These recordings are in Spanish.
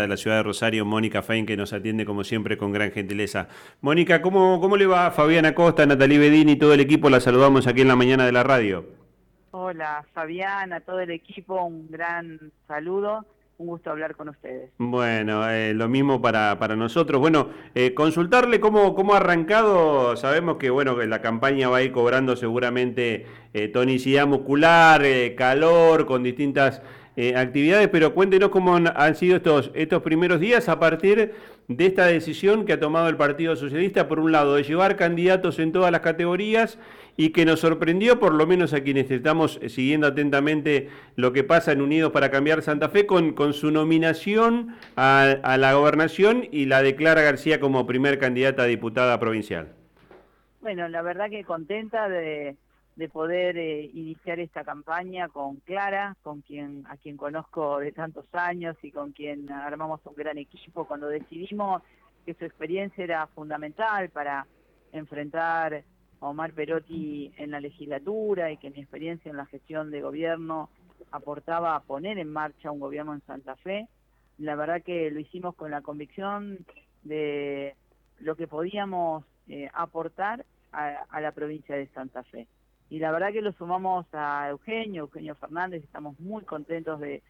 de la ciudad de Rosario, Mónica Fein, que nos atiende como siempre con gran gentileza. Mónica, ¿cómo, cómo le va Fabián Acosta, Natalie Bedini y todo el equipo? La saludamos aquí en la mañana de la radio. Hola Fabián, a todo el equipo, un gran saludo. Un gusto hablar con ustedes. Bueno, eh, lo mismo para, para nosotros. Bueno, eh, consultarle cómo, cómo ha arrancado. Sabemos que bueno que la campaña va a ir cobrando seguramente eh, tonicidad muscular, calor, con distintas eh, actividades, pero cuéntenos cómo han, sido estos, estos primeros días a partir de esta decisión que ha tomado el Partido Socialista, por un lado, de llevar candidatos en todas las categorías y que nos sorprendió, por lo menos a quienes estamos siguiendo atentamente lo que pasa en Unidos para Cambiar Santa Fe, con, con su nominación a, a la gobernación y la declara García como primer candidata a diputada provincial. Bueno, la verdad que contenta de de poder eh, iniciar esta campaña con Clara, con quien a quien conozco de tantos años y con quien armamos un gran equipo cuando decidimos que su experiencia era fundamental para enfrentar a Omar Perotti en la legislatura y que mi experiencia en la gestión de gobierno aportaba a poner en marcha un gobierno en Santa Fe. La verdad que lo hicimos con la convicción de lo que podíamos eh, aportar a la provincia de Santa Fe y la verdad que lo sumamos a Eugenio, Eugenio Fernández, estamos muy contentos de,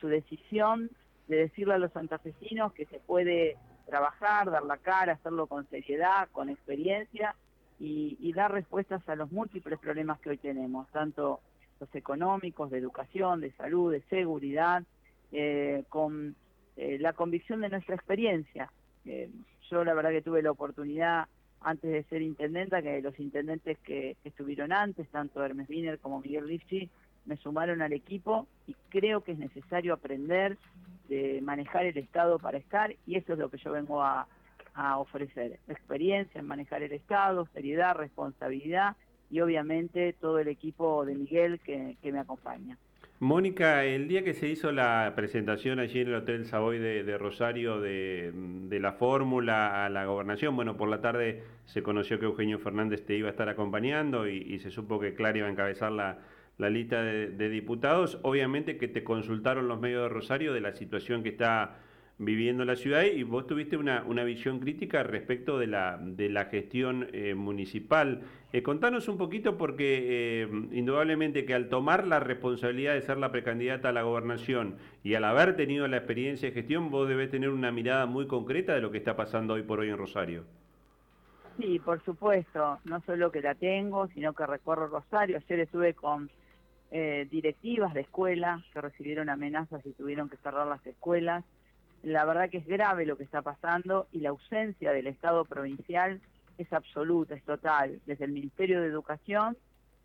su decisión de decirle a los santafesinos que se puede trabajar, dar la cara, hacerlo con seriedad, con experiencia y, dar respuestas a los múltiples problemas que hoy tenemos, tanto los económicos, de educación, de salud, de seguridad, eh, con eh, la convicción de nuestra experiencia. Eh, yo la verdad que tuve la oportunidad antes de ser intendenta, que los intendentes que, estuvieron antes, tanto Hermes Wiener como Miguel Ricci, me sumaron al equipo y creo que es necesario aprender de manejar el Estado para estar y eso es lo que yo vengo a, ofrecer. Experiencia en manejar el Estado, seriedad, responsabilidad y obviamente todo el equipo de Miguel que me acompaña. Mónica, el día que se hizo la presentación allí en el Hotel Savoy de, Rosario de, la fórmula a la gobernación, bueno, por la tarde se conoció que Eugenio Fernández te iba a estar acompañando y, se supo que Clara iba a encabezar la, lista de, diputados. Obviamente que te consultaron los medios de Rosario de la situación que está viviendo la ciudad y vos tuviste una, una visión crítica respecto de la, de la gestión eh, municipal. Eh, contanos un poquito porque eh, indudablemente que al tomar la responsabilidad de ser la precandidata a la gobernación y al haber tenido la experiencia de gestión, vos debes tener una mirada muy concreta de lo que está pasando hoy por hoy en Rosario. Sí, por supuesto, no solo que la tengo, sino que recorro Rosario. Ayer estuve con directivas de escuelas que recibieron amenazas y tuvieron que cerrar las escuelas la verdad que es grave lo que está pasando y la ausencia del Estado provincial es absoluta, es total, desde el Ministerio de Educación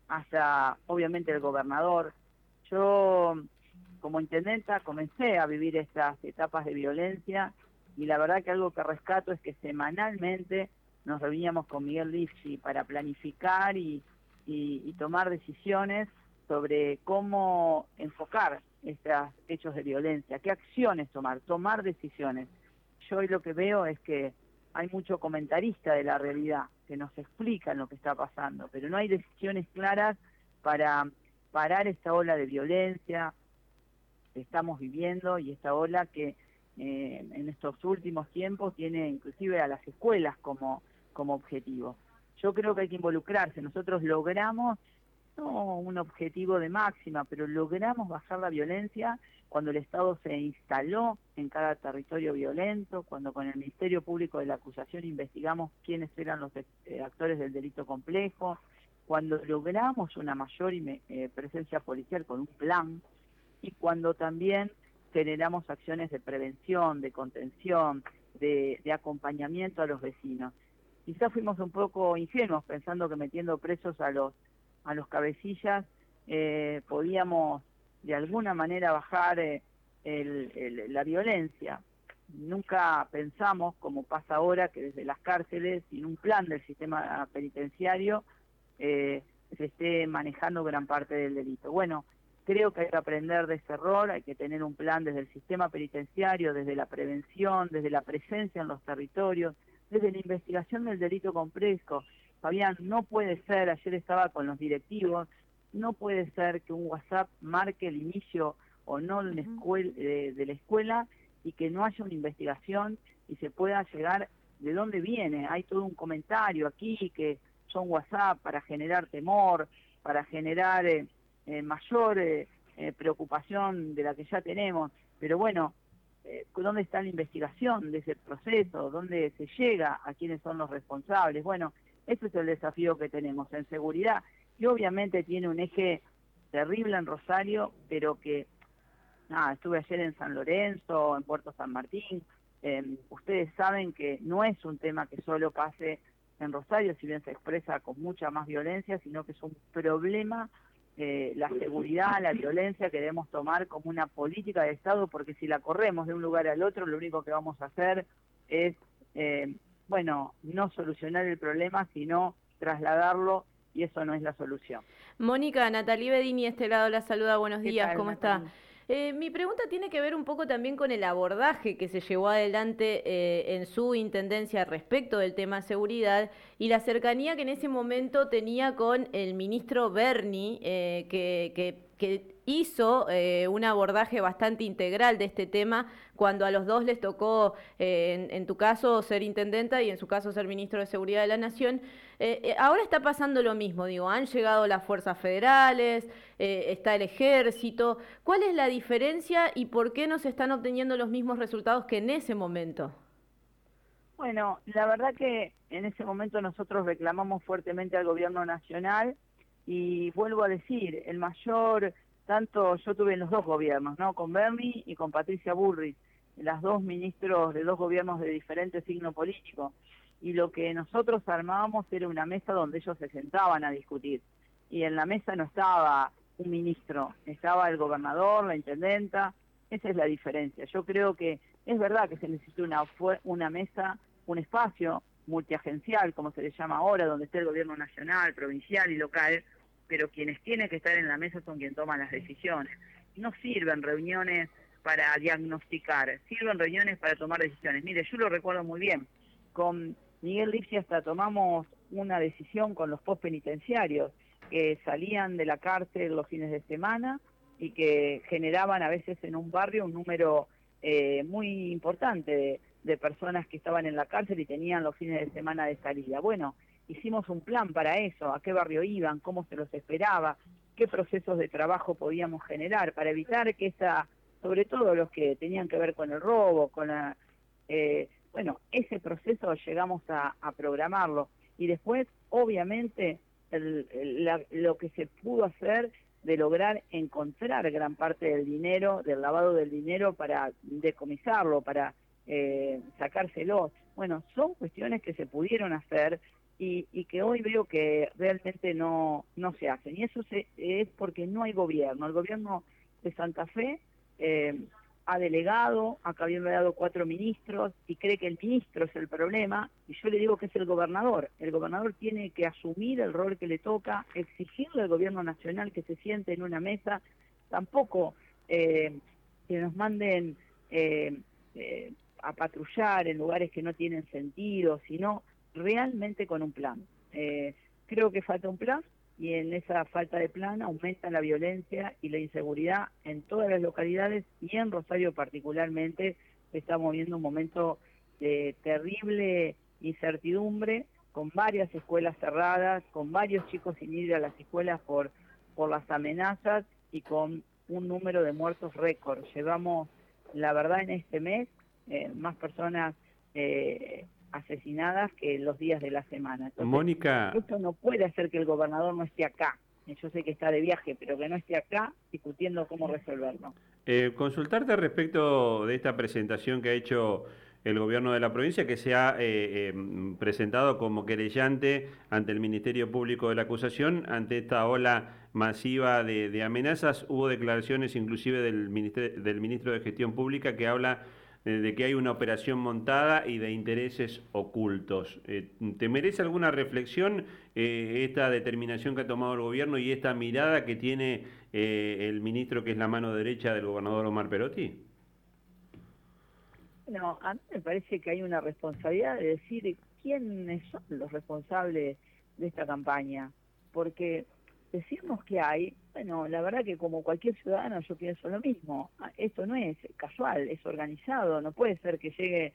hasta obviamente el gobernador. Yo como intendenta comencé a vivir estas etapas de violencia y la verdad que algo que rescato es que semanalmente nos reuníamos con Miguel Lipsi para planificar y, y tomar decisiones sobre cómo enfocar estos hechos de violencia, qué acciones tomar, tomar decisiones. Yo hoy lo que veo es que hay mucho comentarista de la realidad que nos explican lo que está pasando, pero no hay decisiones claras para parar esta ola de violencia que estamos viviendo y esta ola que eh, en estos últimos tiempos tiene inclusive a las escuelas como, como objetivo. Yo creo que hay que involucrarse. Nosotros logramos no un objetivo de máxima, pero logramos bajar la violencia cuando el Estado se instaló en cada territorio violento, cuando con el Ministerio Público de la Acusación investigamos quiénes eran los eh, actores del delito complejo, cuando logramos una mayor eh, presencia policial con un plan y cuando también generamos acciones de prevención, de contención, de, de acompañamiento a los vecinos. Quizás fuimos un poco ingenuos pensando que metiendo presos a los a los cabecillas, eh, podíamos de alguna manera bajar eh, la violencia. Nunca pensamos, como pasa ahora, que desde las cárceles, sin un plan del sistema penitenciario, eh, se esté manejando gran parte del delito. Bueno, creo que hay que aprender de ese error, hay que tener un plan desde el sistema penitenciario, desde la prevención, desde la presencia en los territorios, desde la investigación del delito complejo, Fabián, no puede ser, ayer estaba con los directivos, no puede ser que un WhatsApp marque el inicio o no de, la escuela y que no haya una investigación y se pueda llegar de dónde viene. Hay todo un comentario aquí que son WhatsApp para generar temor, para generar eh, eh, mayor eh, preocupación de la que ya tenemos. Pero bueno, ¿dónde está la investigación de ese proceso? ¿Dónde se llega a quiénes son los responsables? Bueno, ese es el desafío que tenemos en seguridad. Y obviamente tiene un eje terrible en Rosario, pero que, nada, estuve ayer en San Lorenzo, en Puerto San Martín. ustedes saben que no es un tema que solo pase en Rosario, si bien se expresa con mucha más violencia, sino que es un problema eh, la seguridad, la violencia que debemos tomar como una política de Estado, porque si la corremos de un lugar al otro, lo único que vamos a hacer es, eh, bueno, no solucionar el problema, sino trasladarlo y eso no es la solución. Mónica, Natalie Bedini, este lado la saluda, buenos días, ¿cómo está? Eh, mi pregunta tiene que ver un poco también con el abordaje que se llevó adelante eh, en su intendencia respecto del tema seguridad y la cercanía que en ese momento tenía con el ministro Berni, eh, que, que que hizo eh, un abordaje bastante integral de este tema cuando a los dos les tocó, eh, en, tu caso, ser intendenta y en su caso ser ministro de Seguridad de la Nación. Eh, ahora está pasando lo mismo, digo, han llegado las fuerzas federales, está el ejército. ¿Cuál es la diferencia y por qué no se están obteniendo los mismos resultados que en ese momento? Bueno, la verdad que en ese momento nosotros reclamamos fuertemente al gobierno nacional y vuelvo a decir, el mayor, tanto yo tuve en los dos gobiernos, ¿no? Con Bernie y con Patricia Bullrich, las dos ministros de dos gobiernos de diferente signo político. Y lo que nosotros armábamos era una mesa donde ellos se sentaban a discutir. Y en la mesa no estaba un ministro, estaba el gobernador, la intendenta. Esa es la diferencia. Yo creo que es verdad que se necesita una, una mesa, un espacio multiagencial, como se le llama ahora, donde esté el gobierno nacional, provincial y local, pero quienes tienen que estar en la mesa son quienes toman las decisiones. No sirven reuniones para diagnosticar, sirven reuniones para tomar decisiones. Mire, yo lo recuerdo muy bien, con Miguel Lipsi hasta tomamos una decisión con los postpenitenciarios que salían de la cárcel los fines de semana y que generaban a veces en un barrio un número eh, muy importante de, de personas que estaban en la cárcel y tenían los fines de semana de salida. Bueno, hicimos un plan para eso, a qué barrio iban, cómo se los esperaba, qué procesos de trabajo podíamos generar para evitar que esa, sobre todo los que tenían que ver con el robo, con la, eh, bueno, ese proceso llegamos a, programarlo y después, obviamente, lo que se pudo hacer de lograr encontrar gran parte del dinero, del lavado del dinero para decomisarlo, para eh, sacárselo. Bueno, son cuestiones que se pudieron hacer y, que hoy veo que realmente no, no se hacen. Y eso es porque no hay gobierno. El gobierno de Santa Fe eh, ha delegado, acá habían dado cuatro ministros y cree que el ministro es el problema. Y yo le digo que es el gobernador. El gobernador tiene que asumir el rol que le toca, exigirle al gobierno nacional que se siente en una mesa. Tampoco eh, que nos manden eh, a patrullar en lugares que no tienen sentido, sino realmente con un plan. Eh, creo que falta un plan y en esa falta de plan aumenta la violencia y la inseguridad en todas las localidades y en Rosario particularmente estamos viendo un momento de terrible incertidumbre con varias escuelas cerradas, con varios chicos sin ir a las escuelas por, por las amenazas y con un número de muertos récord. Llevamos, la verdad, en este mes eh, más personas eh, asesinadas que los días de la semana. Mónica. Esto no puede hacer que el gobernador no esté acá. Yo sé que está de viaje, pero que no esté acá discutiendo cómo resolverlo. Eh, consultarte respecto de esta presentación que ha hecho el gobierno de la provincia, que se ha eh, eh, presentado como querellante ante el Ministerio Público de la Acusación, ante esta ola masiva de, de amenazas. Hubo declaraciones inclusive del, del ministro de Gestión Pública que habla de que hay una operación montada y de intereses ocultos. Eh, ¿Te merece alguna reflexión eh, esta determinación que ha tomado el gobierno y esta mirada que tiene eh, el ministro que es la mano derecha del gobernador Omar Perotti? No, a mí me parece que hay una responsabilidad de decir quiénes son los responsables de esta campaña, porque decimos que hay, Bueno, la verdad que como cualquier ciudadano yo pienso lo mismo. Ah, esto no es casual, es organizado. No puede ser que llegue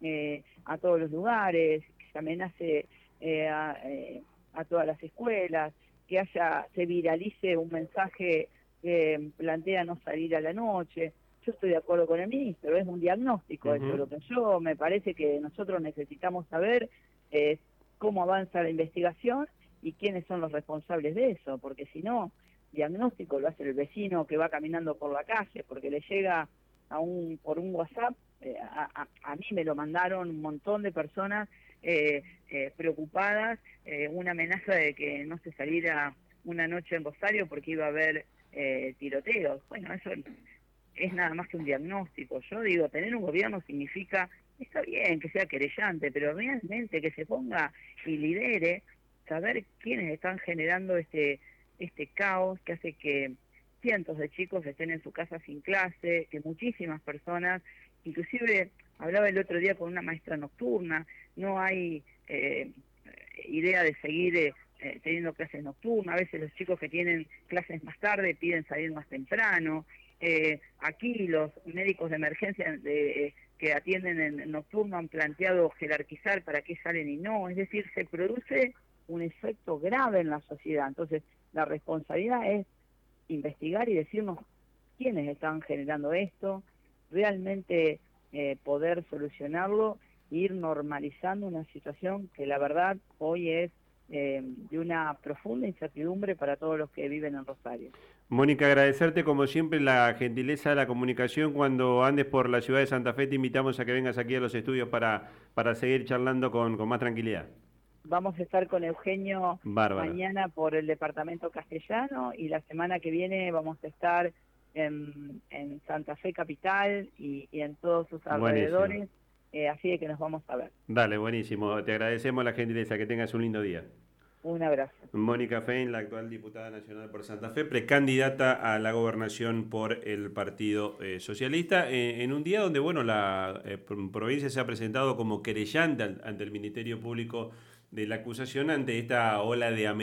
eh, a todos los lugares, que se amenace eh, eh, a, todas las escuelas, que haya se viralice un mensaje que plantea no salir a la noche. Yo estoy de acuerdo con el ministro, es un diagnóstico eso. Lo que yo me parece que nosotros necesitamos saber es cómo avanza la investigación y quiénes son los responsables de eso, porque si no, diagnóstico lo hace el vecino que va caminando por la calle, porque le llega a un por un WhatsApp, eh, a, a, mí me lo mandaron un montón de personas eh, eh, preocupadas, una amenaza de que no se saliera una noche en Rosario porque iba a haber tiroteos. Bueno, eso es nada más que un diagnóstico. Yo digo, tener un gobierno significa, está bien que sea querellante, pero realmente que se ponga y lidere saber quiénes están generando este, este caos que hace que cientos de chicos estén en su casa sin clase, que muchísimas personas, inclusive hablaba el otro día con una maestra nocturna, no hay eh, idea de seguir eh, eh, teniendo clases nocturnas, a veces los chicos que tienen clases más tarde piden salir más temprano, aquí los médicos de emergencia de, que atienden en nocturno han planteado jerarquizar para qué salen y no, es decir, se produce un efecto grave en la sociedad. Entonces, la responsabilidad es investigar y decirnos quiénes están generando esto, realmente eh, poder solucionarlo e ir normalizando una situación que la verdad hoy es eh, de una profunda incertidumbre para todos los que viven en Rosario. Mónica, agradecerte como siempre la gentileza de la comunicación. Cuando andes por la ciudad de Santa Fe te invitamos a que vengas aquí a los estudios para, para seguir charlando con, con más tranquilidad. Vamos a estar con Eugenio mañana por el departamento castellano y la semana que viene vamos a estar en, Santa Fe Capital y, en todos sus alrededores. Eh, así de que nos vamos a ver. Dale, buenísimo. Te agradecemos la gentileza. Que tengas un lindo día. Un abrazo. Mónica Fein, la actual diputada nacional por Santa Fe, precandidata a la gobernación por el Partido eh, Socialista, eh, en un día donde, bueno, la provincia se ha presentado como querellante ante el Ministerio Público de la acusación ante esta ola de amenazas